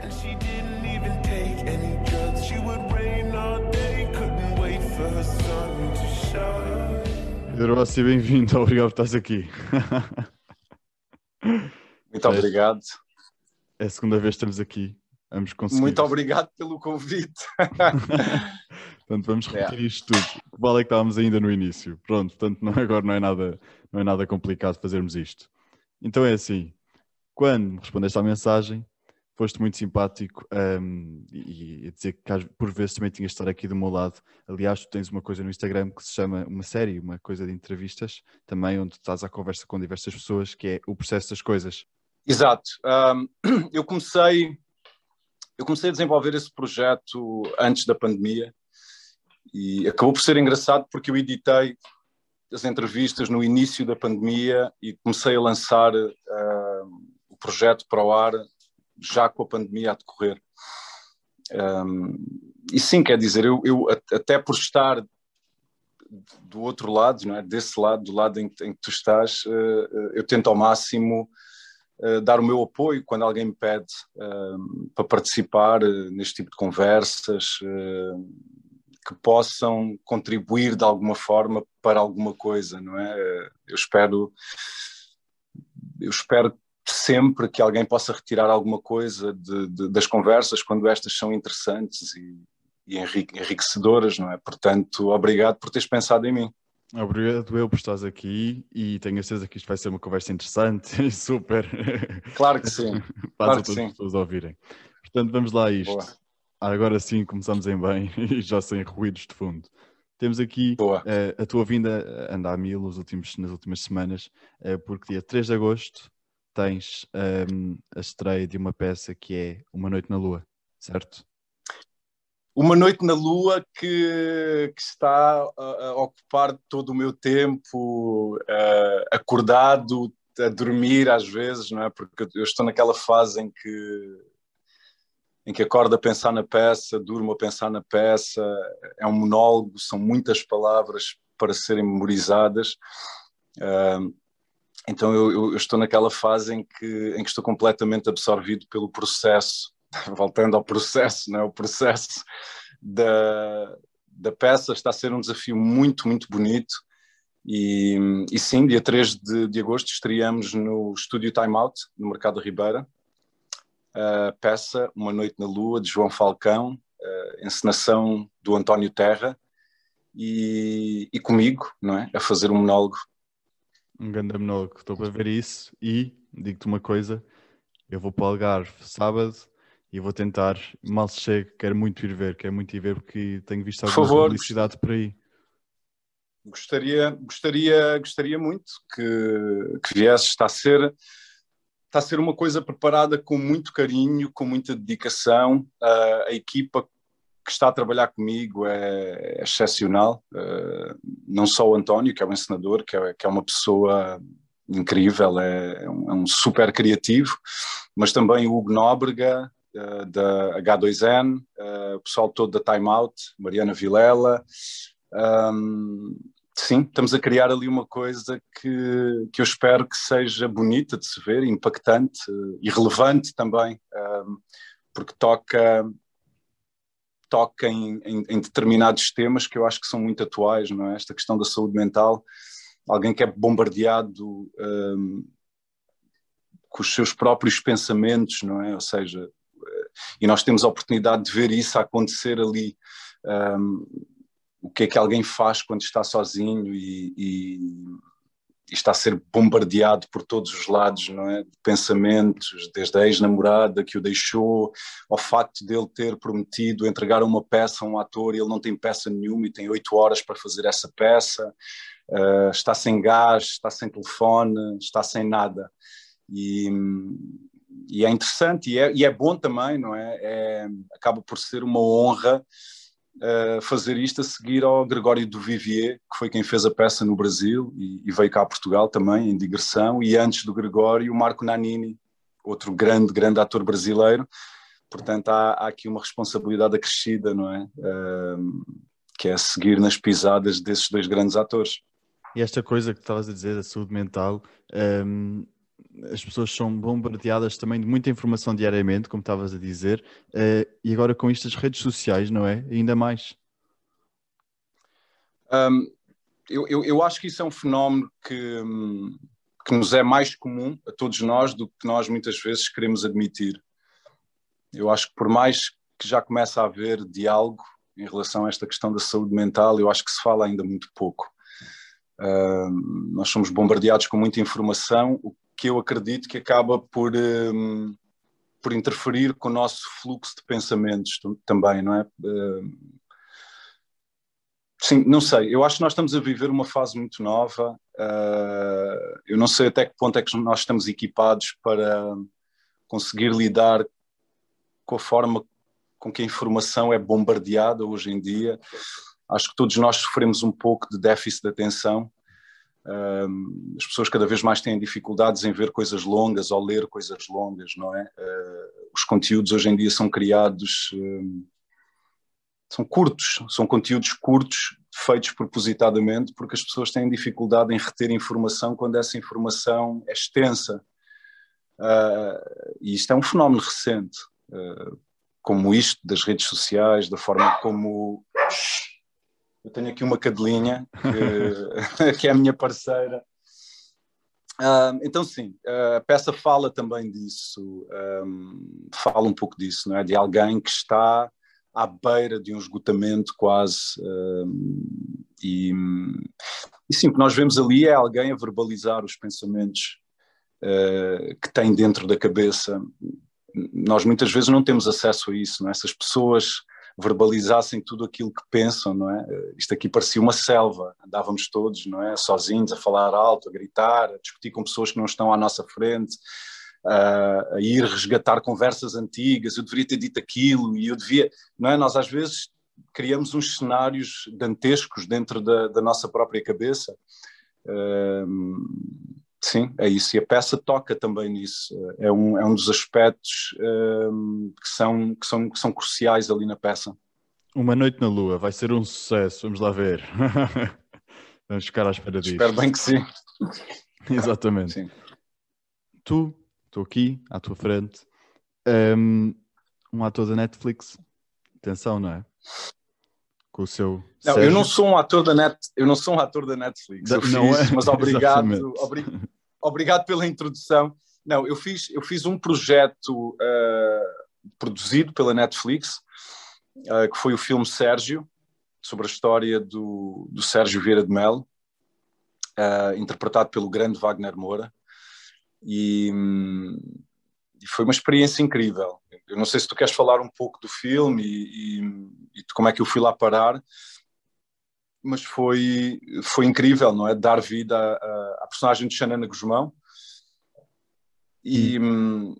And she didn't even take any drugs. She would rain all day, couldn't wait for her sun to shine. Pedro Rossi, bem-vindo. Obrigado por estás aqui. Muito obrigado. É a segunda vez que estamos aqui. Vamos conseguir. Muito obrigado pelo convite. Portanto, vamos repetir isto tudo. Que vale é que estávamos ainda no início. Pronto, portanto, não, agora não é, nada, não é nada complicado fazermos isto. Então é assim, quando me respondeste à mensagem, foste muito simpático um, e, e dizer que por vezes também tinhas de estar aqui do meu lado. Aliás, tu tens uma coisa no Instagram que se chama uma série, uma coisa de entrevistas, também onde estás à conversa com diversas pessoas, que é o processo das coisas. Exato. Um, eu comecei eu comecei a desenvolver esse projeto antes da pandemia e acabou por ser engraçado porque eu editei as entrevistas no início da pandemia e comecei a lançar uh, o projeto para o ar já com a pandemia a decorrer. Um, e sim, quer dizer, eu, eu, até por estar do outro lado, não é? desse lado, do lado em, em que tu estás, uh, eu tento ao máximo uh, dar o meu apoio quando alguém me pede uh, para participar neste tipo de conversas que possam contribuir de alguma forma para alguma coisa, não é? Eu espero, eu espero sempre que alguém possa retirar alguma coisa de, de, das conversas quando estas são interessantes e, e enriquecedoras, não é? Portanto, obrigado por teres pensado em mim. Obrigado eu por estares aqui e tenho a certeza que isto vai ser uma conversa interessante e super. Claro que sim. Para claro todas as pessoas ouvirem. Portanto, vamos lá a isto. Boa. Agora sim começamos em bem e já sem ruídos de fundo. Temos aqui uh, a tua vinda anda a mil nos últimos, nas últimas semanas, uh, porque dia 3 de agosto tens um, a estreia de uma peça que é Uma Noite na Lua, certo? Uma Noite na Lua que, que está a, a, ocupar todo o meu tempo uh, acordado, a dormir às vezes, não é? Porque eu estou naquela fase em que em que acordo a pensar na peça, durmo a pensar na peça, é um monólogo, são muitas palavras para serem memorizadas. Uh, então eu, eu, estou naquela fase em que, em que estou completamente absorvido pelo processo, voltando ao processo, não é? o processo da, da peça está a ser um desafio muito, muito bonito. E, e sim, dia 3 de, de agosto estreamos no Estúdio Time Out, no Mercado Ribeira, a peça Uma Noite na Lua, de João Falcão, encenação do António Terra, e, e, comigo, não é? A fazer um monólogo. Um grande monólogo, estou para ver isso e digo-te uma coisa: eu vou para o Algarve sábado e vou tentar, mal se chegue, quero muito ir ver, quero muito ir ver porque tenho visto alguma por favor, publicidade por aí. Gostaria, gostaria, gostaria muito que, que viesse, está a ser está a ser uma coisa preparada com muito carinho, com muita dedicação. Uh, a equipa que está a trabalhar comigo é, é excepcional. Uh, não só o António, que é o encenador, que é, que é uma pessoa incrível, é, um, é, um, super criativo, mas também o Hugo Nóbrega, uh, da H2N, o pessoal todo da Time Out, Mariana Vilela. Um, sim, estamos a criar ali uma coisa que, que eu espero que seja bonita de se ver, impactante uh, e relevante também, uh, porque toca, toca em, em, em, determinados temas que eu acho que são muito atuais, não é? Esta questão da saúde mental, alguém que é bombardeado com os seus próprios pensamentos, não é? Ou seja, uh, e nós temos a oportunidade de ver isso acontecer ali. Um, o que é que alguém faz quando está sozinho e, e, está a ser bombardeado por todos os lados, não é? Pensamentos, desde a ex-namorada que o deixou, ao facto dele ter prometido entregar uma peça a um ator e ele não tem peça nenhuma e tem oito horas para fazer essa peça, uh, está sem gás, está sem telefone, está sem nada. E, e é interessante e é, e é, bom também, não é? é? Acaba por ser uma honra fazer isto a seguir ao Gregório do Vivier, que foi quem fez a peça no Brasil e, e, veio cá a Portugal também, em digressão, e antes do Gregório, o Marco Nanini, outro grande, grande ator brasileiro. Portanto, há, há aqui uma responsabilidade acrescida, não é? Uh, que é seguir nas pisadas desses dois grandes atores. E esta coisa que estavas a dizer, da saúde mental, um, as pessoas são bombardeadas também de muita informação diariamente, como estavas a dizer, uh, e agora com estas redes sociais, não é? Ainda mais. Um, eu, eu, eu, acho que isso é um fenómeno que, que nos é mais comum a todos nós do que nós muitas vezes queremos admitir. Eu acho que por mais que já começa a haver diálogo em relação a esta questão da saúde mental, eu acho que se fala ainda muito pouco. Nós somos bombardeados com muita informação, o que eu acredito que acaba por, um, por interferir com o nosso fluxo de pensamentos também, não é? Uh, sim, não sei. Eu acho que nós estamos a viver uma fase muito nova. Uh, eu não sei até que ponto é que nós estamos equipados para conseguir lidar com a forma com que a informação é bombardeada hoje em dia. Acho que todos nós sofremos um pouco de déficit de atenção. As pessoas cada vez mais têm dificuldades em ver coisas longas ou ler coisas longas, não é? Uh, os conteúdos hoje em dia são criados, um, são curtos, são conteúdos curtos, feitos propositadamente, porque as pessoas têm dificuldade em reter informação quando essa informação é extensa. Uh, e isto é um fenómeno recente. Uh, como isto, das redes sociais, da forma como. Eu tenho aqui uma cadelinha, que, que é a minha parceira. Uh, então, sim, a peça fala também disso, um, fala um pouco disso, não é? De alguém que está à beira de um esgotamento quase. E, e sim, o que nós vemos ali é alguém a verbalizar os pensamentos uh, que tem dentro da cabeça nós muitas vezes não temos acesso a isso, não é? Essas pessoas verbalizassem tudo aquilo que pensam, não é? Isto aqui parecia uma selva, andávamos todos, não é? Sozinhos, a falar alto, a gritar, a discutir com pessoas que não estão à nossa frente, a, a ir resgatar conversas antigas, eu deveria ter dito aquilo e eu devia, não é? Nós às vezes criamos uns cenários dantescos dentro da, da nossa própria cabeça. Sim, é isso. E a peça toca também nisso. É um, é um dos aspectos um, que, são, que, são, que são cruciais ali na peça. Uma Noite na Lua vai ser um sucesso, vamos lá ver. vamos ficar à espera disso. Espero bem que sim. Exatamente. Sim. Tu, estou aqui, à tua frente, um, um ator da Netflix. Atenção, não é? com o seu. Não, Sérgio. eu não sou um ator da Net, eu não sou um ator da Netflix. Não fiz, é? mas obrigado, obri, obrigado pela introdução. Não, eu fiz, eu fiz um projeto uh, produzido pela Netflix, uh, que foi o filme Sérgio, sobre a história do, do Sérgio Vieira de Melo, uh, interpretado pelo grande Wagner Moura. E, hum, foi uma experiência incrível. Eu não sei se tu queres falar um pouco do filme e, e, e como é que eu fui lá parar, mas foi, foi incrível, não é? Dar vida à, à personagem de Xanana Guzmão e, hum.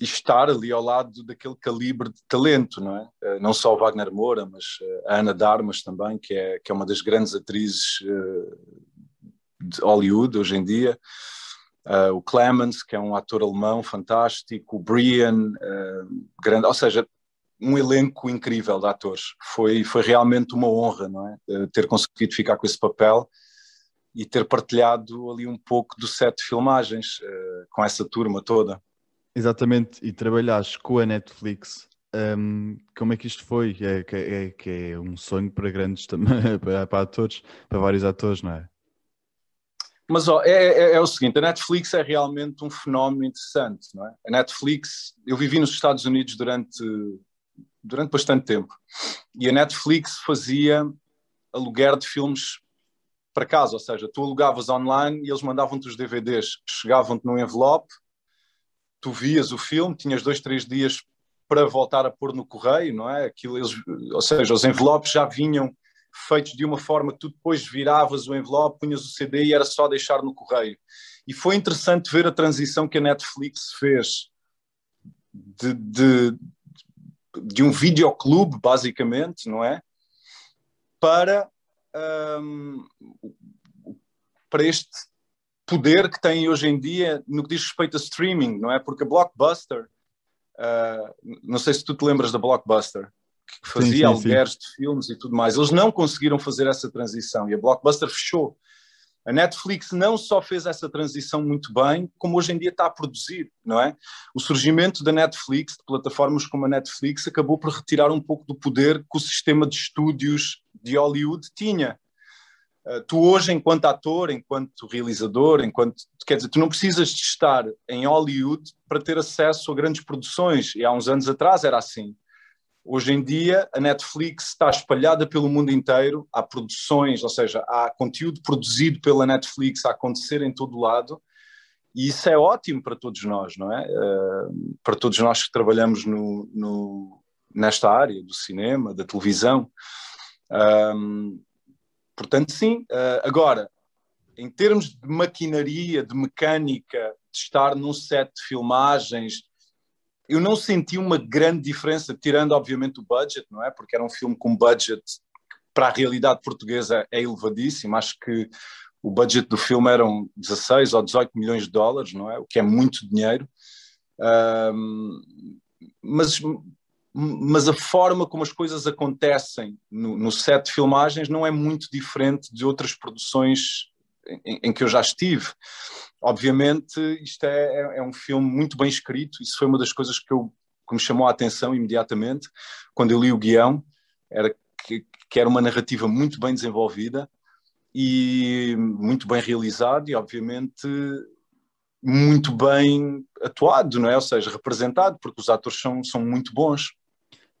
e, estar ali ao lado daquele calibre de talento, não é? Eh, não só o Wagner Moura, mas eh, a Ana Darmas também, que é, que é uma das grandes atrizes eh, de Hollywood hoje em dia. Uh, o Clemens, que é um ator alemão fantástico, o Brian, uh, grande, ou seja, um elenco incrível de atores. Foi, foi realmente uma honra, não é? Uh, ter conseguido ficar com esse papel e ter partilhado ali um pouco do set de filmagens com essa turma toda. Exatamente, e trabalhaste com a Netflix. Um, como é que isto foi? É, é, que é um sonho para grandes para, para atores, para vários atores, não é? Mas ó, é, é, é, o seguinte, a Netflix é realmente um fenómeno interessante, não é? A Netflix, eu vivi nos Estados Unidos durante, durante bastante tempo e a Netflix fazia aluguer de filmes para casa, ou seja, tu alugavas online e eles mandavam-te os DVDs, chegavam-te num envelope, tu vias o filme, tinhas dois, três dias para voltar a pôr no correio, não é? Aquilo, eles, ou seja, os envelopes já vinham feitos de uma forma que tu depois viravas o envelope, punhas o CD e era só deixar no correio. E foi interessante ver a transição que a Netflix fez de, de, de um videoclube, basicamente, não é? Para, um, para este poder que tem hoje em dia no que diz respeito a streaming, não é? Porque a Blockbuster, uh, não sei se tu te lembras da Blockbuster, que fazia sim, sim, alugueres sim. de filmes e tudo mais. Eles não conseguiram fazer essa transição e a Blockbuster fechou. A Netflix não só fez essa transição muito bem, como hoje em dia está a produzir, não é? O surgimento da Netflix, de plataformas como a Netflix, acabou por retirar um pouco do poder que o sistema de estúdios de Hollywood tinha. Uh, tu hoje, enquanto ator, enquanto realizador, enquanto quer dizer, tu não precisas de estar em Hollywood para ter acesso a grandes produções. E há uns anos atrás era assim. Hoje em dia, a Netflix está espalhada pelo mundo inteiro, há produções, ou seja, há conteúdo produzido pela Netflix a acontecer em todo lado, e isso é ótimo para todos nós, não é? Uh, para todos nós que trabalhamos no, no, nesta área do cinema, da televisão. Um, portanto, sim. Uh, agora, em termos de maquinaria, de mecânica, de estar num set de filmagens, eu não senti uma grande diferença, tirando obviamente o budget, não é? Porque era um filme com budget para a realidade portuguesa é elevadíssimo. Acho que o budget do filme eram 16 ou 18 milhões de dólares, não é? O que é muito dinheiro. Um, mas, mas a forma como as coisas acontecem no, no set de filmagens não é muito diferente de outras produções em, em que eu já estive. Obviamente, isto é, é, é, um filme muito bem escrito, isso foi uma das coisas que, eu, que me chamou a atenção imediatamente quando eu li o guião, era que, que era uma narrativa muito bem desenvolvida e muito bem realizado e, obviamente, muito bem atuado, não é? Ou seja, representado, porque os atores são, são muito bons.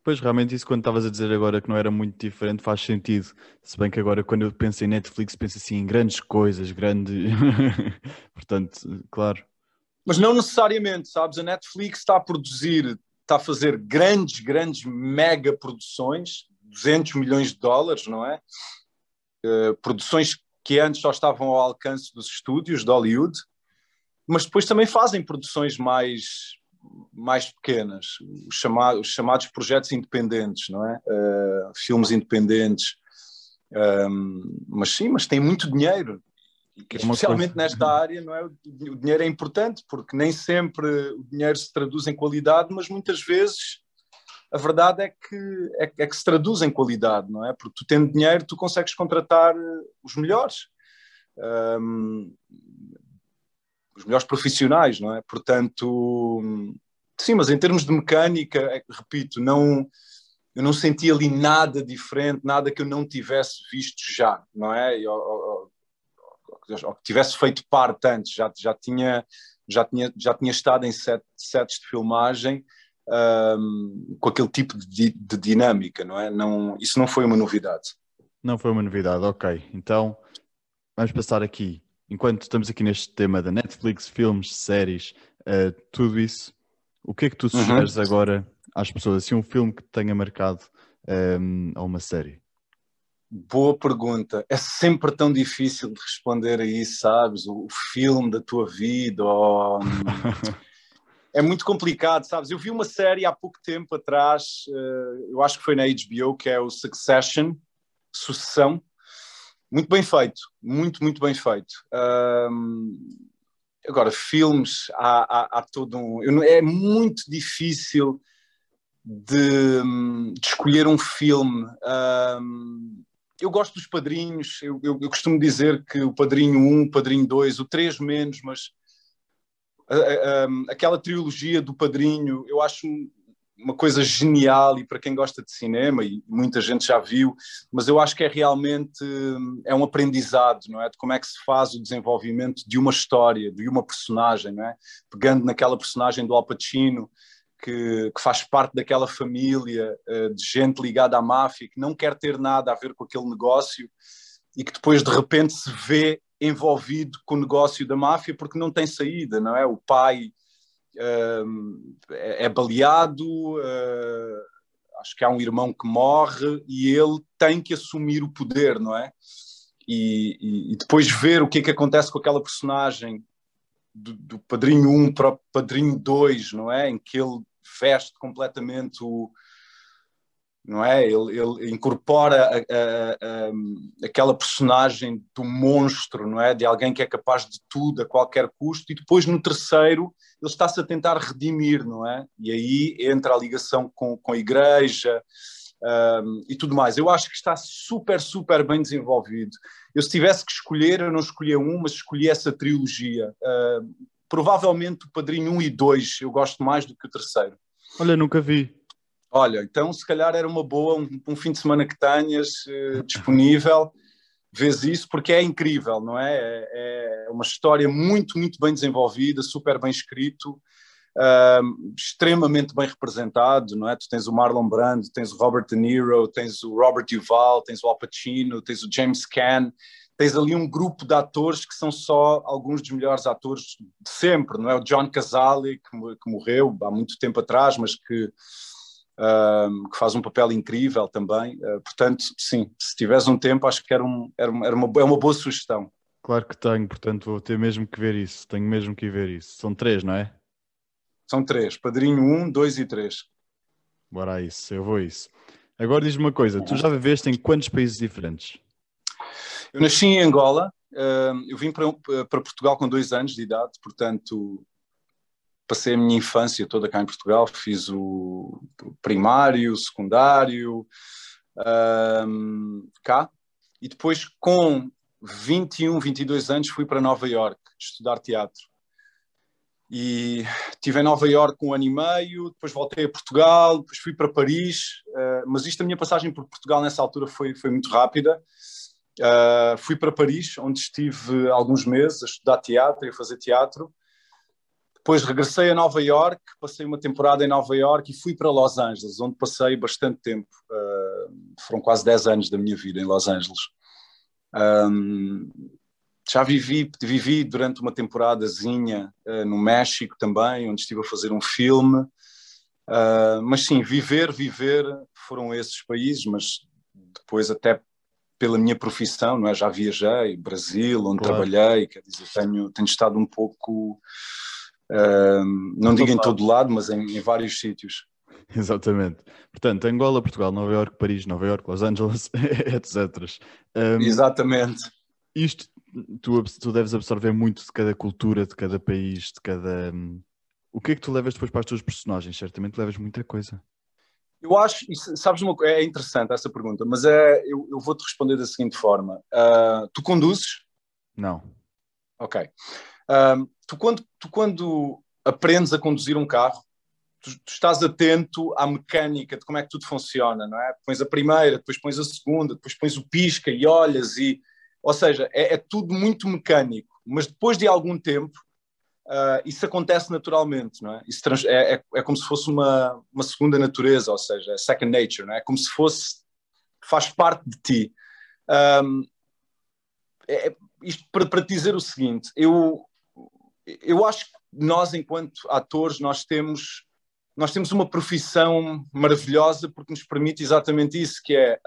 Pois, realmente, isso quando estavas a dizer agora que não era muito diferente faz sentido. Se bem que agora, quando eu penso em Netflix, penso assim em grandes coisas, grandes. Portanto, claro. Mas não necessariamente, sabes? A Netflix está a produzir, está a fazer grandes, grandes mega produções, 200 milhões de dólares, não é? Uh, produções que antes só estavam ao alcance dos estúdios de Hollywood, mas depois também fazem produções mais mais pequenas, os chamados, os chamados projetos independentes, não é? Uh, filmes independentes. Um, mas sim, mas tem muito dinheiro. É especialmente coisa... nesta área, não é? O dinheiro é importante porque nem sempre o dinheiro se traduz em qualidade, mas muitas vezes a verdade é que é, é que se traduz em qualidade, não é? Porque tu tendo dinheiro, tu consegues contratar os melhores. Um, os melhores profissionais, não é? Portanto, sim, mas em termos de mecânica, é repito, não, eu não senti ali nada diferente, nada que eu não tivesse visto já, não é? Ou, ou, ou, que tivesse feito parte antes, já, já, tinha, já, tinha, já tinha estado em set, de filmagem um, com aquele tipo de, de dinâmica, não é? Não, isso não foi uma novidade. Não foi uma novidade, ok. Então, vamos passar aqui enquanto estamos aqui neste tema da Netflix, filmes, séries, uh, tudo isso, o que é que tu uhum. sugeres uhum. agora às pessoas? Assim, um filme que tenha marcado um, ehm, a uma série? Boa pergunta. É sempre tão difícil de responder a isso, sabes? O, filme da tua vida. Ou... é muito complicado, sabes? Eu vi uma série há pouco tempo atrás, uh, eu acho que foi na HBO, que é o Succession, Sucessão muito bem feito, muito, muito bem feito. Um, agora, filmes, há, há, há, todo um. É muito difícil de, de escolher um filme. Um, eu gosto dos padrinhos, eu, eu, eu, costumo dizer que o Padrinho 1, o Padrinho 2, o 3 menos, mas aquela trilogia do Padrinho, eu acho uma coisa genial e para quem gosta de cinema e muita gente já viu, mas eu acho que é realmente é um aprendizado, não é? De como é que se faz o desenvolvimento de uma história, de uma personagem, não é? Pegando naquela personagem do Al Pacino que, que faz parte daquela família uh, de gente ligada à máfia que não quer ter nada a ver com aquele negócio e que depois de repente se vê envolvido com o negócio da máfia porque não tem saída, não é? O pai é, é baleado, uh, acho que há um irmão que morre e ele tem que assumir o poder, não é? E, e, e depois ver o que é que acontece com aquela personagem do, do Padrinho 1 para o Padrinho 2, não é? Em que ele veste completamente o, não é? Ele, ele incorpora a, a, a, aquela personagem do monstro, não é? De alguém que é capaz de tudo a qualquer custo, e depois no terceiro ele está-se a tentar redimir, não é? E aí entra a ligação com, com a igreja, um, e tudo mais. Eu acho que está super, super bem desenvolvido. Eu, se tivesse que escolher, eu não escolhia um, mas escolhi essa trilogia. Uh, provavelmente o Padrinho 1 e 2 eu gosto mais do que o terceiro. Olha, nunca vi. Olha, então se calhar era uma boa, um, um fim de semana que tenhas uh, disponível, vês isso, porque é incrível, não é? é? É uma história muito, muito bem desenvolvida, super bem escrito, uh, extremamente bem representado, não é? Tu tens o Marlon Brando, tens o Robert De Niro, tens o Robert Duvall, tens o Al Pacino, tens o James Caan, tens ali um grupo de atores que são só alguns dos melhores atores de sempre, não é? O John Cazale, que, que morreu há muito tempo atrás, mas que, uh, que faz um papel incrível também. Uh, portanto, sim, se tiveres um tempo, acho que era, um, era, uma, era uma, é uma boa sugestão. Claro que tenho, portanto vou ter mesmo que ver isso. Tenho mesmo que ver isso. São três, não é? São três. Padrinho um, dois e três. Bora a isso, eu vou a isso. Agora diz-me uma coisa, tu já viveste em quantos países diferentes? Eu nasci em Angola, eu vim para, para Portugal com dois anos de idade, portanto passei a minha infância toda cá em Portugal, fiz o primário, o secundário, um, cá, e depois com 21, 22 anos fui para Nova York estudar teatro. E estive em Nova York um ano e meio, depois voltei a Portugal, depois fui para Paris, uh, mas isto, a minha passagem por Portugal nessa altura foi, foi muito rápida. Uh, fui para Paris, onde estive alguns meses a estudar teatro e a fazer teatro. Depois regressei a Nova York, passei uma temporada em Nova York e fui para Los Angeles, onde passei bastante tempo. Uh, foram quase 10 anos da minha vida em Los Angeles. Um, já vivi, vivi durante uma temporadazinha uh, no México também, onde estive a fazer um filme. Uh, mas sim, viver, viver foram esses países, mas depois até pela minha profissão, não é? Já viajei, Brasil, onde claro. trabalhei, quer dizer, tenho, tenho estado um pouco, uh, não digo em todo lado, mas em, em vários sítios. Exatamente. Portanto, Angola, Portugal, Nova Iorque, Paris, Nova Iorque, Los Angeles, etc. Um, Exatamente. Isto, tu, tu deves absorver muito de cada cultura, de cada país, de cada... Um, o que é que tu levas depois para as tuas personagens? Certamente levas muita coisa. Eu acho, sabes, uma, é interessante essa pergunta, mas é, eu, eu vou-te responder da seguinte forma. Uh, tu conduzes? Não. Ok. Uh, tu, quando, tu quando aprendes a conduzir um carro, tu, tu, estás atento à mecânica de como é que tudo funciona, não é? Pões a primeira, depois pões a segunda, depois pões o pisca e olhas e... Ou seja, é, é tudo muito mecânico, mas depois de algum tempo Uh, isso acontece naturalmente, não é? Isso é, é, é, como se fosse uma, uma segunda natureza, ou seja, é second nature, não é? é como se fosse, faz parte de ti. Um, é, é, isto para, para dizer o seguinte, eu, eu acho que nós, enquanto atores, nós temos, nós temos uma profissão maravilhosa porque nos permite exatamente isso, que é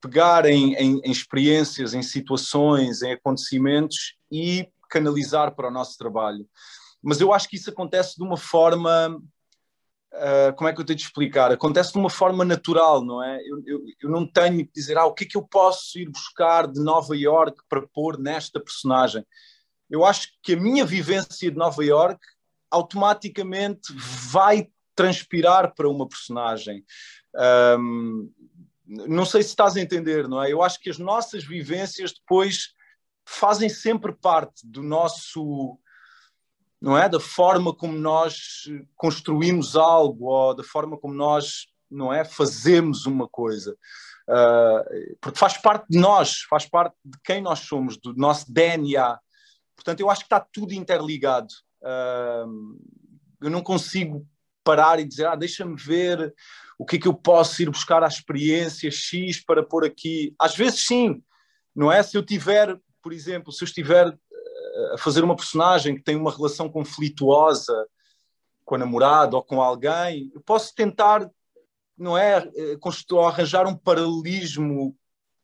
pegar em, em, em experiências, em situações, em acontecimentos e canalizar para o nosso trabalho. Mas eu acho que isso acontece de uma forma. Uh, como é que eu tenho de explicar? Acontece de uma forma natural, não é? Eu, eu, eu, não tenho que dizer, ah, o que é que eu posso ir buscar de Nova York para pôr nesta personagem. Eu acho que a minha vivência de Nova York automaticamente vai transpirar para uma personagem. Um, não sei se estás a entender, não é? Eu acho que as nossas vivências depois fazem sempre parte do nosso, não é? Da forma como nós construímos algo ou da forma como nós, não é? Fazemos uma coisa. Uh, porque faz parte de nós, faz parte de quem nós somos, do nosso DNA. Portanto, eu acho que está tudo interligado. Uh, eu não consigo parar e dizer, ah, deixa-me ver o que é que eu posso ir buscar à experiência X para pôr aqui. Às vezes sim, não é? Se eu tiver por exemplo, se eu estiver eh, a fazer uma personagem que tem uma relação conflituosa com a namorada ou com alguém, eu posso tentar, não é, eh, arranjar um paralelismo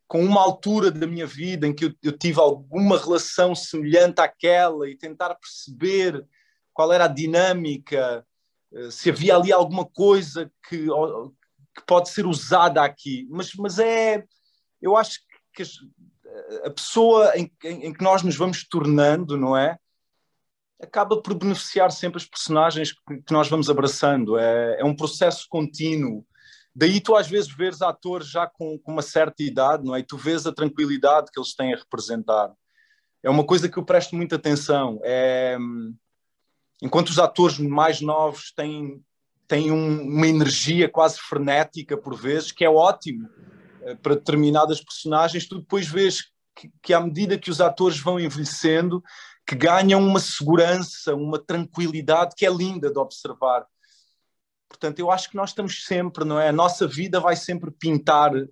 com uma altura da minha vida em que eu, eu, tive alguma relação semelhante àquela e tentar perceber qual era a dinâmica, eh, se havia ali alguma coisa que, que pode ser usada aqui. Mas, mas é, eu acho que a pessoa em, em, em, que nós nos vamos tornando, não é? Acaba por beneficiar sempre as personagens que, que nós vamos abraçando. É, é um processo contínuo Daí tu às vezes vês atores já com, com, uma certa idade, não é? E tu vês a tranquilidade que eles têm a representar. É uma coisa que eu presto muita atenção. É, enquanto os atores mais novos têm, têm um, uma energia quase frenética por vezes, que é ótimo eh, para determinadas personagens, tu depois vês que, que à medida que os atores vão envelhecendo, que ganham uma segurança, uma tranquilidade que é linda de observar. Portanto, eu acho que nós estamos sempre, não é? A nossa vida vai sempre pintar uh,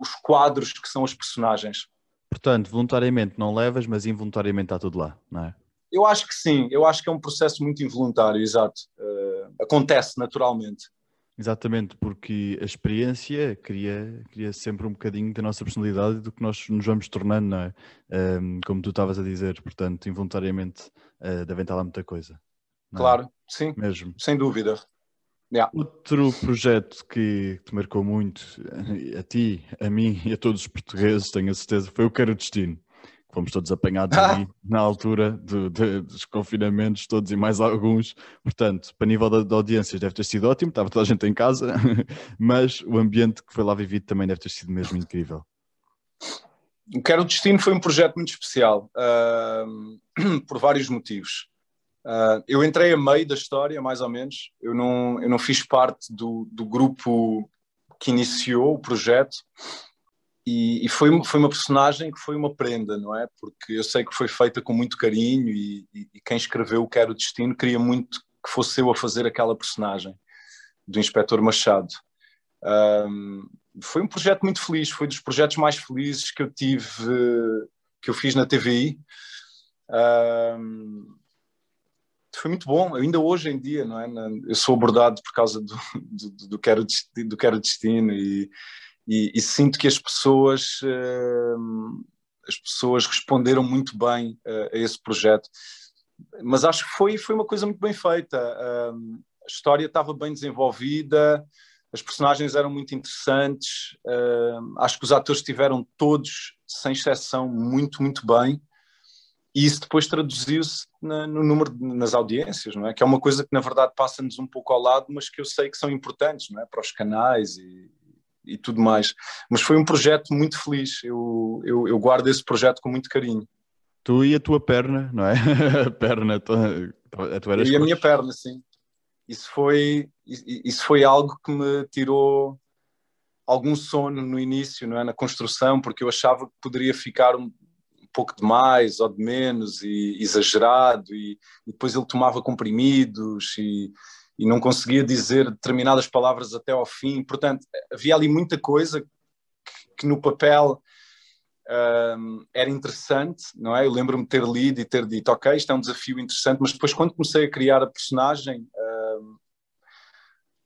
os quadros que são os personagens. Portanto, voluntariamente não levas, mas involuntariamente está tudo lá, não é? Eu acho que sim, eu acho que é um processo muito involuntário, exato. Uh, acontece naturalmente. Exatamente, porque a experiência cria, cria sempre um bocadinho da nossa personalidade do que nós nos vamos tornando, não é? Um, como tu estavas a dizer, portanto, involuntariamente uh, devem estar lá muita coisa. É? Claro, sim, mesmo. sem dúvida. Yeah. Outro projeto que te marcou muito, a ti, a mim e a todos os portugueses, tenho a certeza, foi o Quero Destino. Fomos todos apanhados ali na altura do, dos confinamentos, todos e mais alguns. Portanto, para nível de, de, audiências deve ter sido ótimo, estava toda a gente em casa, mas o ambiente que foi lá vivido também deve ter sido mesmo incrível. O Quero Destino foi um projeto muito especial, uh, por vários motivos. Uh, eu entrei a meio da história, mais ou menos. Eu não, eu não fiz parte do, do grupo que iniciou o projeto e, e, foi, foi uma personagem que foi uma prenda, não é? Porque eu sei que foi feita com muito carinho e, e, e quem escreveu o Quero Destino queria muito que fosse eu a fazer aquela personagem do Inspetor Machado. Um, foi um projeto muito feliz, foi dos projetos mais felizes que eu tive, que eu fiz na TVI. Um, foi muito bom, ainda hoje em dia, não é? Eu sou abordado por causa do, do, do, quero, destino, do quero destino e, e, e sinto que as pessoas, uh, as pessoas responderam muito bem uh, a esse projeto. Mas acho que foi, foi uma coisa muito bem feita. Uh, a história estava bem desenvolvida, as personagens eram muito interessantes, acho que os atores estiveram todos, sem exceção, muito, muito bem e isso depois traduziu-se no número nas audiências, não é? Que é uma coisa que na verdade passa-nos um pouco ao lado, mas que eu sei que são importantes, não é? Para os canais e, e tudo mais. Mas foi um projeto muito feliz. Eu, eu, eu, guardo esse projeto com muito carinho. Tu e a tua perna, não é? a perna, tu, tu eras. E a minha perna, sim. Isso foi, isso foi algo que me tirou algum sono no início, não é? Na construção, porque eu achava que poderia ficar um, pouco de mais ou de menos e exagerado e, e depois ele tomava comprimidos e, e, não conseguia dizer determinadas palavras até ao fim. Portanto, havia ali muita coisa que, que no papel um, era interessante, não é? Eu lembro-me ter lido e ter dito, ok, isto é um desafio interessante, mas depois quando comecei a criar a personagem, um,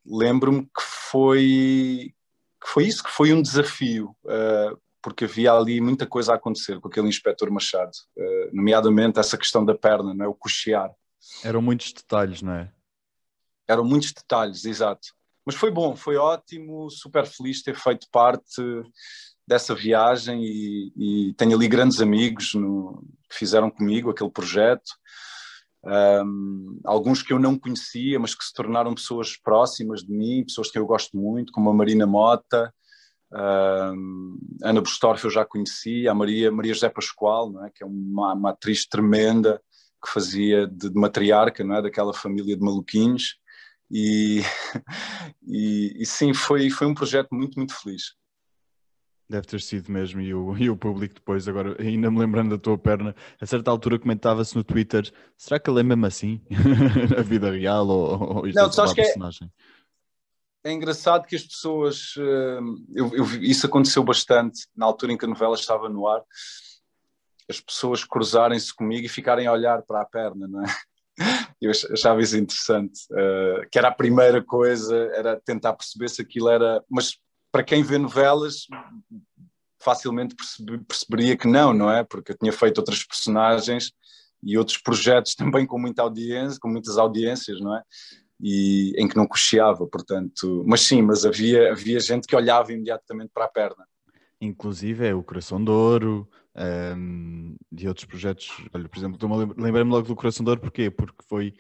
lembro-me que foi que foi isso, que foi um desafio, uh, porque havia ali muita coisa a acontecer com aquele inspetor Machado, uh, nomeadamente essa questão da perna, não é? o cochear. Eram muitos detalhes, não é? Eram muitos detalhes, exato. Mas foi bom, foi ótimo, super feliz de ter feito parte dessa viagem e, e tenho ali grandes amigos no, que fizeram comigo aquele projeto. Um, alguns que eu não conhecia, mas que se tornaram pessoas próximas de mim, pessoas que eu gosto muito, como a Marina Mota, Uh, Ana Bustorff eu já conhecia, a Maria, Maria José Pascoal, não é? que é uma, uma atriz tremenda que fazia de, de, matriarca não é? daquela família de maluquinhos. E, e, e, sim, foi, foi um projeto muito, muito feliz. Deve ter sido mesmo, e o, e o público depois, agora ainda me lembrando da tua perna, a certa altura comentava-se no Twitter: será que ele é mesmo assim na vida real ou, ou isto Não, é só personagem? É é engraçado que as pessoas. Hum, eu, eu, isso aconteceu bastante na altura em que a novela estava no ar. As pessoas cruzarem-se comigo e ficarem a olhar para a perna, não é? Eu achava isso interessante. Uh, que era a primeira coisa, era tentar perceber se aquilo era. Mas para quem vê novelas, facilmente percebe, perceberia que não, não é? Porque eu tinha feito outras personagens e outros projetos também com muita audiência, com muitas audiências, não é? E em que não cocheava, portanto, mas sim, mas havia, havia gente que olhava imediatamente para a perna. Inclusive é o Coração de Ouro um, e outros projetos, olha, por exemplo, lembrei-me logo do Coração de Ouro, porquê? Porque foi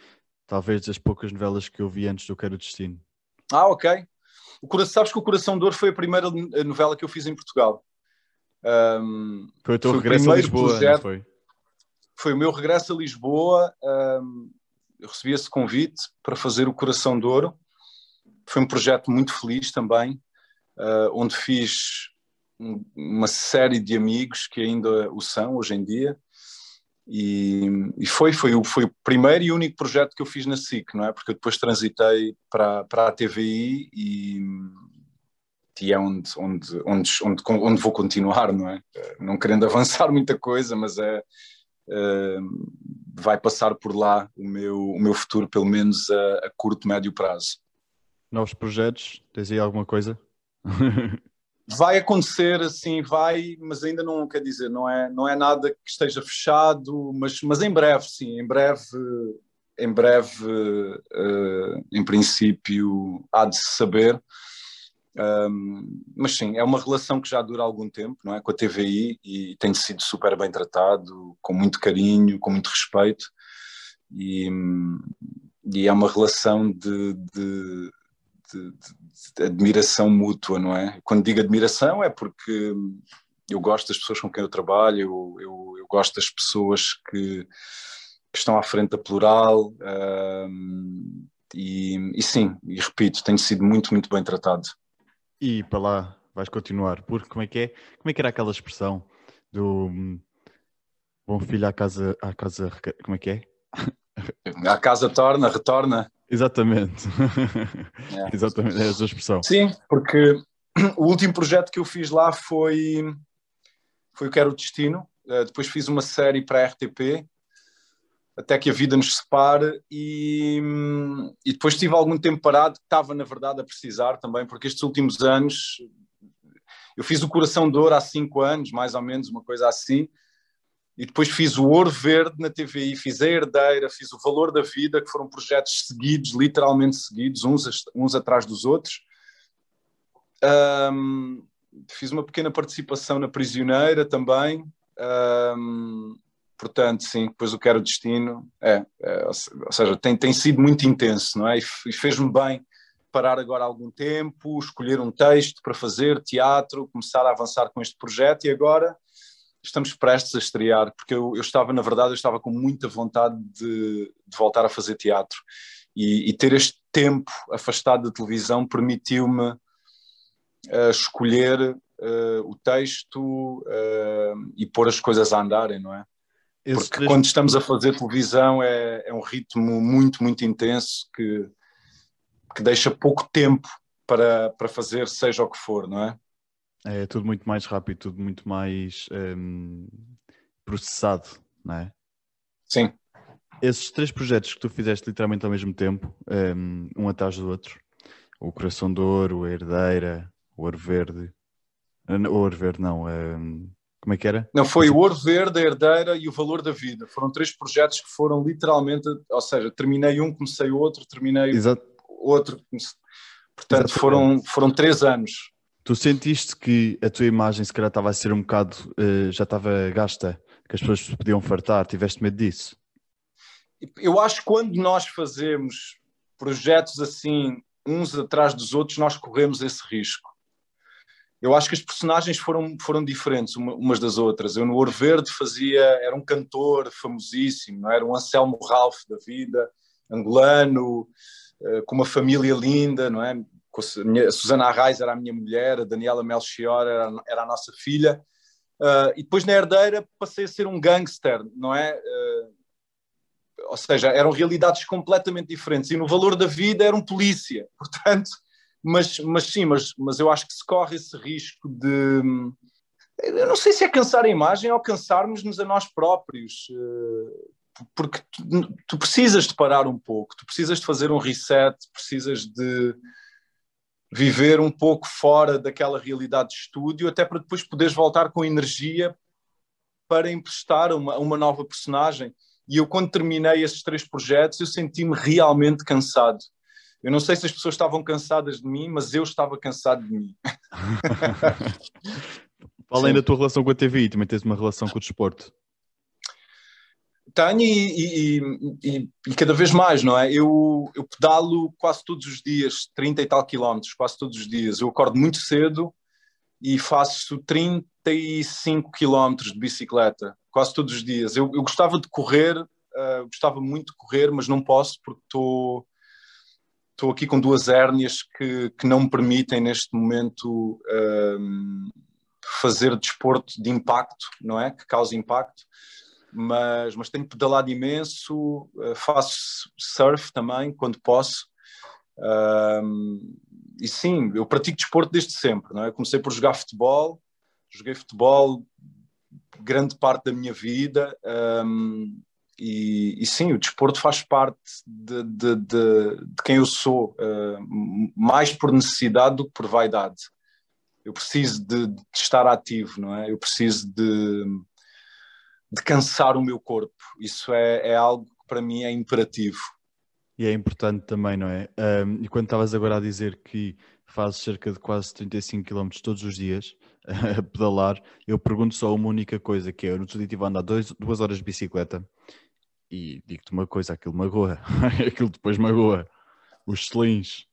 talvez das poucas novelas que eu vi antes do Quero Destino. Ah, ok. O Coração, sabes que o Coração de Ouro foi a primeira novela que eu fiz em Portugal. Um, foi o teu foi regresso a Lisboa, projeto, foi? Foi o meu regresso a Lisboa. Um, eu recebi esse convite para fazer o Coração de Ouro. Foi um projeto muito feliz também, uh, onde fiz um, uma série de amigos que ainda o são hoje em dia. E, e, foi, foi, o, foi o primeiro e único projeto que eu fiz na SIC, não é? Porque eu depois transitei para, para a TVI e, e é onde, onde, onde, onde, onde vou continuar, não é? Não querendo avançar muita coisa, mas é, é vai passar por lá o meu, o meu futuro, pelo menos a, a curto, médio prazo. Novos projetos? Tens aí alguma coisa? vai acontecer assim, vai, mas ainda não quer dizer, não é, não é nada que esteja fechado, mas, mas em breve, sim, em breve, em breve, uh, em princípio, há de se saber. Um, mas sim, é uma relação que já dura algum tempo, não é? Com a TVI e tem sido super bem tratado, com muito carinho, com muito respeito, e, e é uma relação de, de de, de, admiração mútua, não é? Quando digo admiração é porque eu gosto das pessoas com quem eu trabalho, eu, eu, eu gosto das pessoas que, que, estão à frente da plural um, e, e, sim, e repito, tenho sido muito, muito bem tratado. E para lá vais continuar, porque como é que é? Como é que era aquela expressão do hum, bom filho à casa, à casa, como é que é? A casa torna, retorna. Exatamente. É. Exatamente, é essa expressão. Sim, porque o último projeto que eu fiz lá foi, foi o que era o Destino. Uh, depois fiz uma série para a RTP, até que a vida nos separe, e, e depois tive algum tempo parado, estava, na verdade, a precisar também, porque estes últimos anos. Eu fiz o Coração de Ouro há cinco anos, mais ou menos, uma coisa assim, e depois fiz o Ouro Verde na TVI, fiz a Herdeira, fiz o Valor da Vida, que foram projetos seguidos, literalmente seguidos, uns, uns atrás dos outros. Um, fiz uma pequena participação na Prisioneira também. Um, portanto, sim, depois o Quero Destino, é, é, ou seja, tem, tem sido muito intenso, não é? E fez-me bem parar agora algum tempo, escolher um texto para fazer, teatro, começar a avançar com este projeto e agora estamos prestes a estrear, porque eu, eu, estava, na verdade, eu estava com muita vontade de, de voltar a fazer teatro. E, e, ter este tempo afastado da televisão permitiu-me uh, escolher uh, o texto uh, e pôr as coisas a andarem, não é? Esse porque quando estamos a fazer televisão é, é um ritmo muito, muito intenso que, que deixa pouco tempo para, para fazer seja o que for, não é? É tudo muito mais rápido, tudo muito mais um, processado, não é? Sim. Esses três projetos que tu fizeste literalmente ao mesmo tempo, um, um atrás do outro, o Coração de Ouro, a Herdeira, o Ouro Verde, o Ouro Verde não, um, como é que era? Não, foi o Ouro Verde, a Herdeira e o Valor da Vida. Foram três projetos que foram literalmente, ou seja, terminei um, comecei outro, terminei Exato. outro. Portanto, foram, foram três anos Tu sentiste que a tua imagem se calhar estava a ser um bocado, uh, já estava gasta, que as pessoas se podiam fartar, tiveste medo disso? Eu acho que quando nós fazemos projetos assim, uns atrás dos outros, nós corremos esse risco. Eu acho que as personagens foram, foram diferentes umas das outras. Eu no Ouro Verde fazia, era um cantor famosíssimo, era um Anselmo Ralph da vida, angolano, eh, com uma família linda, não é? a Susana Arraes era a minha mulher, a Daniela Melchior era, era a nossa filha, uh, e depois na herdeira passei a ser um gangster, não é? Uh, ou seja, eram realidades completamente diferentes, e no valor da vida era um polícia, portanto, mas, mas sim, mas, mas eu acho que se corre esse risco de. Eu não sei se é cansar a imagem ou cansarmos-nos a nós próprios, uh, porque tu, tu precisas de parar um pouco, tu precisas de fazer um reset, precisas de viver um pouco fora daquela realidade de estúdio, até para depois poderes voltar com energia para emprestar uma, uma nova personagem. E eu, quando terminei esses três projetos, eu senti-me realmente cansado. Eu não sei se as pessoas estavam cansadas de mim, mas eu estava cansado de mim. Além Sim. da tua relação com a TVI, também tens uma relação com o desporto. Tenho e, e, e, e, cada vez mais, não é? Eu, eu pedalo quase todos os dias, 30 e tal quilómetros, quase todos os dias. Eu acordo muito cedo e faço 35 quilómetros de bicicleta, quase todos os dias. Eu, eu gostava de correr, uh, gostava muito de correr, mas não posso porque estou estou aqui com duas hérnias que, que não me permitem neste momento uh, fazer desporto de impacto, não é? Que cause impacto mas, mas tenho pedalado imenso, eh, faço surf também quando posso. Um, e sim, eu pratico desporto desde sempre. Não é? comecei por jogar futebol, joguei futebol grande parte da minha vida. Um, e, e, sim, o desporto faz parte de, de, de, de quem eu sou, uh, mais por necessidade do que por vaidade. Eu preciso de, de estar ativo, não é? Eu preciso de, cansar o meu corpo. Isso é, é algo que para mim é imperativo. E é importante também, não é? Um, e quando estavas agora a dizer que fazes cerca de quase 35 km todos os dias a pedalar, eu pergunto só uma única coisa, que é, eu no outro dia estive a andar dois, duas horas de bicicleta e digo-te uma coisa, aquilo magoa, aquilo depois magoa, os selins.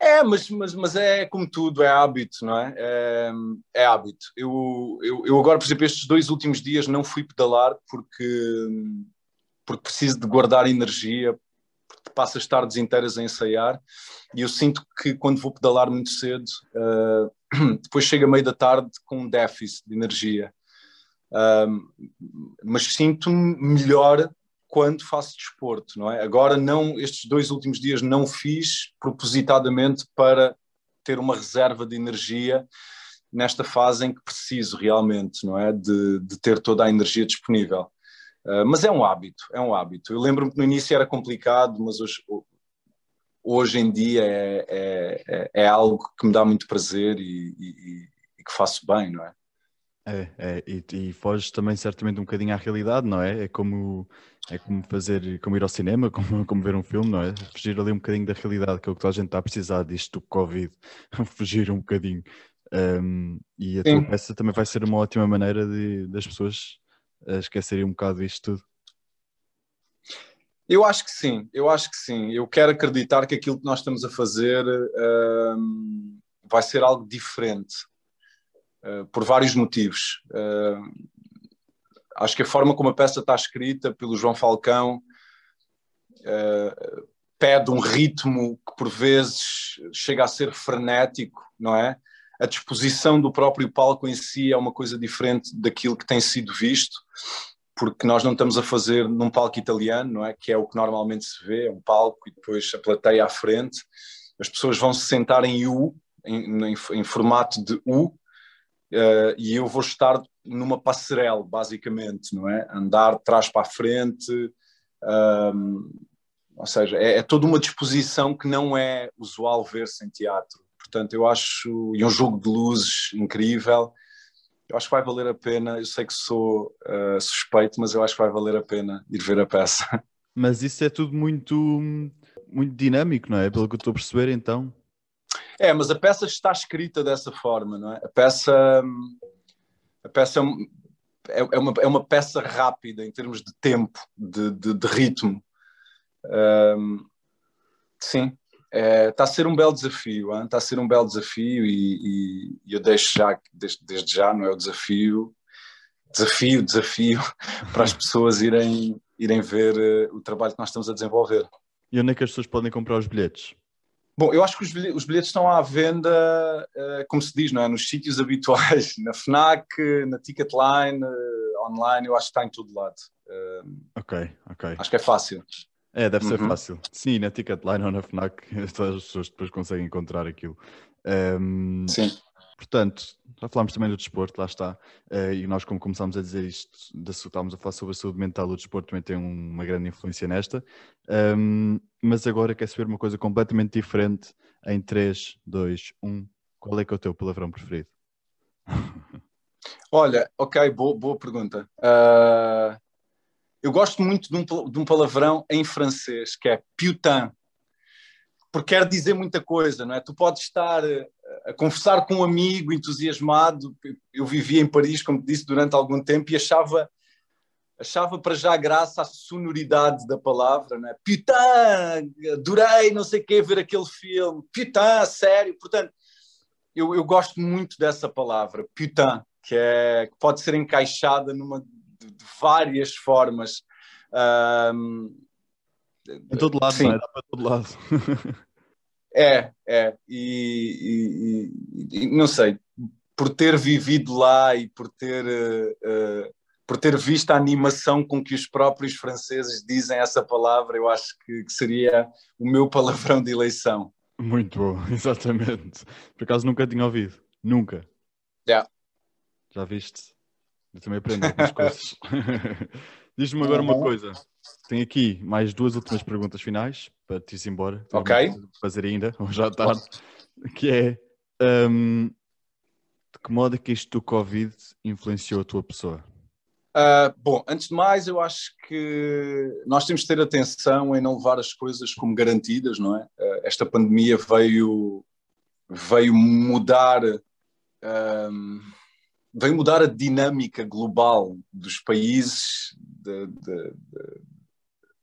É, mas, mas, mas é como tudo, é hábito, não é? É, é hábito. Eu, eu, eu, agora, por exemplo, estes dois últimos dias não fui pedalar porque, porque preciso de guardar energia, porque passo as tardes inteiras a ensaiar e eu sinto que quando vou pedalar muito cedo, uh, depois chega meio da tarde com um déficit de energia. Uh, mas sinto-me melhor quando faço desporto, não é? Agora não, estes dois últimos dias não fiz propositadamente para ter uma reserva de energia nesta fase em que preciso realmente, não é? De, de ter toda a energia disponível. Uh, mas é um hábito, é um hábito. Eu lembro-me que no início era complicado, mas hoje, hoje em dia é, é, é, é algo que me dá muito prazer e, e, e que faço bem, não é? É, é e, e foges também certamente um bocadinho à realidade, não é? É como, é como fazer, como ir ao cinema, como, como ver um filme, não é? Fugir ali um bocadinho da realidade, que é o que toda a gente está a precisar disto do Covid, fugir um bocadinho. Um, e a Sim. tua peça também vai ser uma ótima maneira de, das pessoas esquecerem um bocado disto tudo. Eu acho que sim, eu acho que sim. Eu quero acreditar que aquilo que nós estamos a fazer um, vai ser algo diferente eh, por vários motivos. Uh, acho que a forma como a peça está escrita pelo João Falcão uh, pede um ritmo que por vezes chega a ser frenético, não é? A disposição do próprio palco em si é uma coisa diferente daquilo que tem sido visto, porque nós não estamos a fazer num palco italiano, não é? Que é o que normalmente se vê, é um palco e depois a plateia à frente. As pessoas vão se sentar em U, em, em, em formato de U, uh, e eu vou estar numa passarela, basicamente, não é? Andar de trás para a frente, um, ou seja, é, é, toda uma disposição que não é usual ver-se em teatro. Portanto, eu acho, e um jogo de luzes incrível, eu acho que vai valer a pena, eu sei que sou uh, suspeito, mas eu acho que vai valer a pena ir ver a peça. Mas isso é tudo muito, muito dinâmico, não é? Pelo que eu estou a perceber, então. É, mas a peça está escrita dessa forma, não é? A peça, a peça é, é, uma, é uma peça rápida em termos de tempo, de, de, de ritmo. Um, sim, é, está a ser um belo desafio, está a ser um belo desafio e, e, eu deixo já, desde, desde já, não é o desafio, desafio, desafio para as pessoas irem, irem ver uh, o trabalho que nós estamos a desenvolver. E onde é que as pessoas podem comprar os bilhetes? Bom, eu acho que os bilhetes estão à venda, eh, como se diz, não é? nos sítios habituais, na FNAC, na Ticketline, eh, online, eu acho que está em todo lado. Eh, ok, ok. Acho que é fácil. É, deve ser uhum. fácil. Sim, na Ticketline ou na FNAC, todas as pessoas depois conseguem encontrar aquilo. Um, Sim. Portanto, já falámos também do desporto, lá está. Uh, e nós, como começámos a dizer isto, da, estávamos a falar sobre a saúde mental, o desporto também tem uma grande influência nesta. Um, mas agora quer saber uma coisa completamente diferente em 3, 2, 1. Qual é que é o teu palavrão preferido? Olha, ok, boa, boa pergunta. Uh, eu gosto muito de um, de um palavrão em francês, que é putain porque quer dizer muita coisa, não é? Tu podes estar eh, a conversar com um amigo entusiasmado. Eu vivia em Paris, como disse, durante algum tempo e achava achava para já graça a sonoridade da palavra, né? Putain, adorei, não sei o quê, ver aquele filme. Putain, sério. Portanto, eu, eu gosto muito dessa palavra, putain, que, é, que pode ser encaixada numa, de, de várias formas. Um, em todo lado, sim. É? Dá para todo lado. é, é. E, e, e, não sei, por ter vivido lá e por ter... Uh, uh, por ter visto a animação com que os próprios franceses dizem essa palavra, eu acho que, que seria o meu palavrão de eleição. Muito bom, exatamente. Por acaso nunca tinha ouvido. Nunca. Yeah. Já viste? Eu também aprendo algumas coisas. Diz-me agora uma coisa. Tenho aqui mais duas últimas perguntas finais para te ir embora. Ok. Fazer ainda, ou já tarde. Que é um, de que modo é que isto do Covid influenciou a tua pessoa? Uh, bom, antes de mais, eu acho que nós temos de ter atenção em não levar as coisas como garantidas, não é? Uh, esta pandemia veio, veio mudar. Um, veio mudar a dinâmica global dos países, de, de,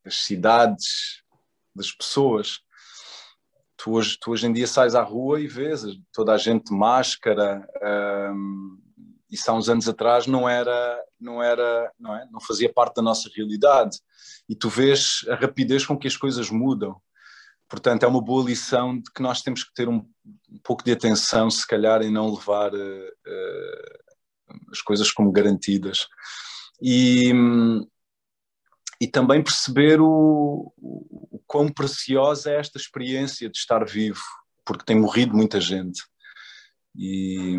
das cidades, das pessoas. Tu hoje, tu hoje em dia sais à rua e vês toda a gente de máscara, um, isso há uns anos atrás não era, não era, não é? Não fazia parte da nossa realidade. E tu vês a rapidez com que as coisas mudam. Portanto, é uma boa lição de que nós temos que ter um, um pouco de atenção, se calhar, em não levar uh, uh, as coisas como garantidas. E, e também perceber o, o, quão preciosa é esta experiência de estar vivo, porque tem morrido muita gente. E,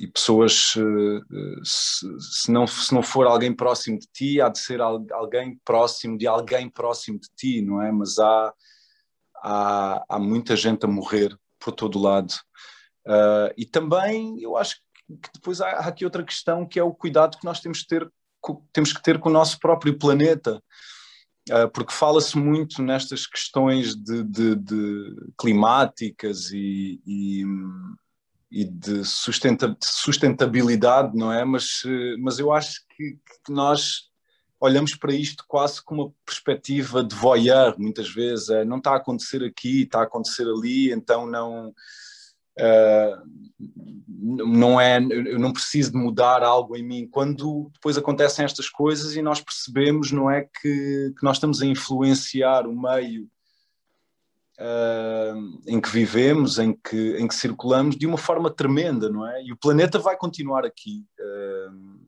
e pessoas, eh, se, se, não, se não for alguém próximo de ti, há de ser alguém próximo de alguém próximo de ti, não é? Mas há, há, há muita gente a morrer por todo lado. Uh, e também eu acho que depois há, há, aqui outra questão que é o cuidado que nós temos, ter, temos que ter com o nosso próprio planeta. Uh, porque fala-se muito nestas questões de, de, de climáticas e, e e de sustentabilidade, não é? Mas, eh, mas eu acho que, que, nós olhamos para isto quase com uma perspectiva de voyeur, muitas vezes. É, não está a acontecer aqui, está a acontecer ali, então não. Uh, não é, eu não preciso de mudar algo em mim. Quando depois acontecem estas coisas e nós percebemos, não é, que, que nós estamos a influenciar o meio uh, em que vivemos, em que, em que circulamos, de uma forma tremenda, não é? E o planeta vai continuar aqui, uh,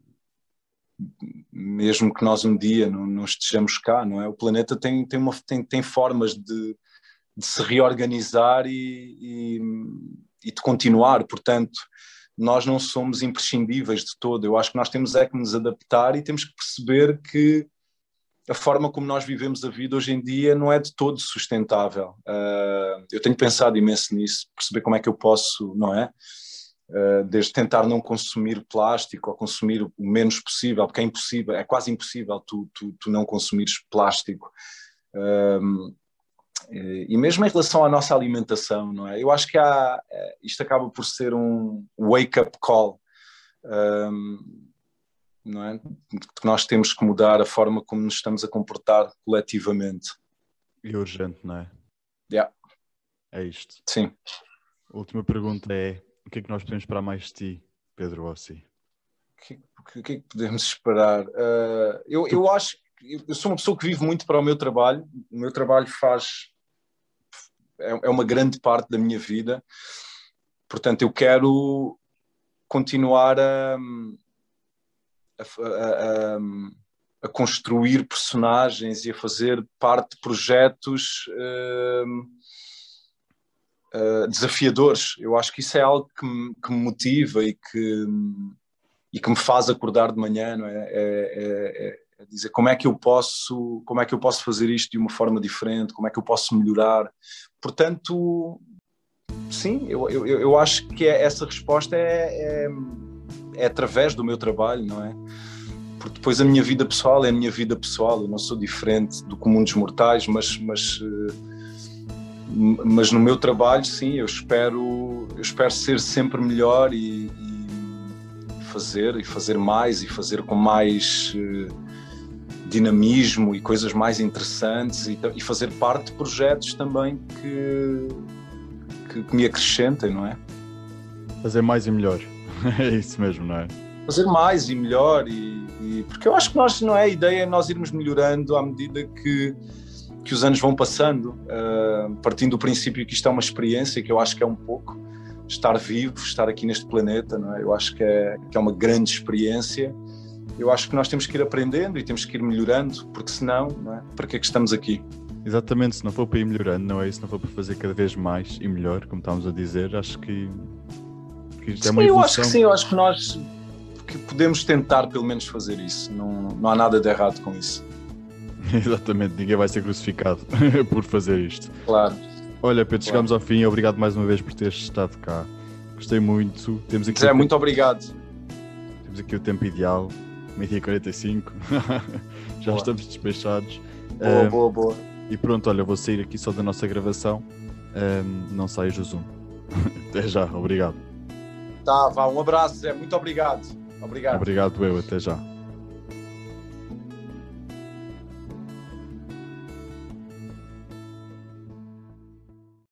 mesmo que nós um dia não, não, estejamos cá, não é? O planeta tem, tem, uma, tem, tem formas de, de se reorganizar e, e, e de continuar, portanto nós não somos imprescindíveis de todo. Eu acho que nós temos é que nos adaptar e temos que perceber que a forma como nós vivemos a vida hoje em dia não é de todo sustentável. Uh, eu tenho pensado imenso nisso, perceber como é que eu posso, não é? Uh, desde tentar não consumir plástico ou consumir o menos possível, porque é impossível, é quase impossível tu, tu, tu não consumires plástico. Uh, e mesmo em relação à nossa alimentação, não é? Eu acho que há, eh, isto acaba por ser um wake-up call não é? Que nós temos que mudar a forma como nos estamos a comportar coletivamente. E urgente, não é? Yeah. É isto. Sim. A última pergunta é: o que é que nós podemos esperar mais de ti, Pedro Ossi? O que, o que é que podemos esperar? Uh, eu, eu acho que eu sou uma pessoa que vive muito para o meu trabalho. O meu trabalho faz. É, é uma grande parte da minha vida. Portanto, eu quero continuar a a, a, a, construir personagens e a fazer parte de projetos uh, desafiadores. Eu acho que isso é algo que me, que me motiva e que, e que me faz acordar de manhã, não é? É, é, é? dizer como é que eu posso como é que eu posso fazer isto de uma forma diferente como é que eu posso melhorar portanto sim eu, eu, eu acho que é, essa resposta é, é é através do meu trabalho, não é? Porque depois a minha vida pessoal é a minha vida pessoal, eu não sou diferente do comum dos mortais, mas, mas, eh, mas no meu trabalho, sim, eu espero, eu espero ser sempre melhor e, e fazer e fazer mais e fazer com mais uh, dinamismo e coisas mais interessantes e, e, fazer parte de projetos também que, que, que me acrescentem, não é? Fazer mais e melhor. é isso mesmo, não é? Fazer mais e melhor e, e, porque eu acho que nós não é a ideia é nós irmos melhorando à medida que que os anos vão passando, uh, partindo do princípio que isto é uma experiência que eu acho que é um pouco estar vivo, estar aqui neste planeta, não é? Eu acho que é, que é uma grande experiência. Eu acho que nós temos que ir aprendendo e temos que ir melhorando, porque senão, não é? para que é que estamos aqui? Exatamente, se não for para ir melhorando, não é? Se não for para fazer cada vez mais e melhor, como estamos a dizer, acho que, que isto é uma sim, evolução. Eu acho que sim, eu acho que nós que podemos tentar pelo menos fazer isso. Não, não há nada de errado com isso. Exatamente, ninguém vai ser crucificado por fazer isto. Claro. Olha, Pedro, chegamos ao fim. Obrigado mais uma vez por teres estado cá. Gostei muito. Temos aqui Zé, muito obrigado. Temos aqui o tempo ideal, meio-dia 45. Já boa. estamos despechados. Boa, uh, boa, boa. E pronto, olha, vou sair aqui só da nossa gravação. Um, não saias do Zoom. Até já, obrigado. Tá, vá, um abraço, Zé. Muito obrigado. Obrigado. Obrigado, eu. Até já.